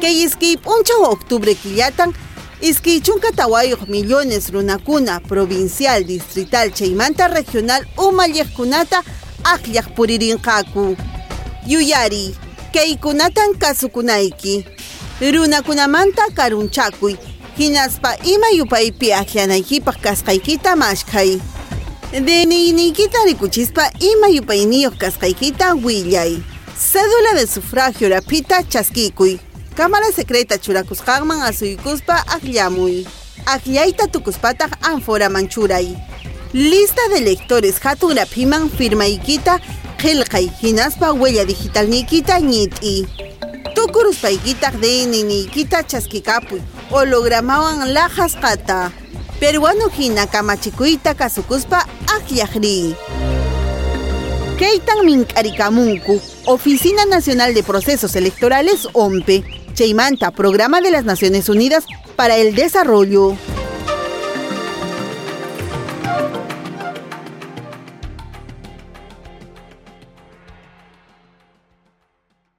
Kay iski punchaw octubre killatan iski chunka tawayuq millones runakuna provincial, distrital, chaymanta regional umalliqkunata aqllaq puririnqaku. Yuyari, kaykunatan kasukunayki. Runakunamanta karunchakuy, hinaspa ima yupaypi aqllanaykipaq kasqaykita mashkhay. Deniyniykita rikuchispa ima yupayniyuq kasqaykita willay. Cédula de sufragio rapita chaskikuy. Cámara secreta churakusqanman asuykuspa aqllamuy. Aqllayta tukuspataq anfora manchuray. Lista de lectores hatun rapiman firmaykita qillqay hinaspa huella digitalniykita ñit'i. Tukuruspaykitaj DNIykita chaskikapuy. Hologramawan lajasqata. Peruano hina kamachikuyta kasukuspa aqllaqri. Keitan mink'arikamunku Oficina Nacional de Procesos Electorales OMPE Cheimanta, Programa de las Naciones Unidas para el Desarrollo.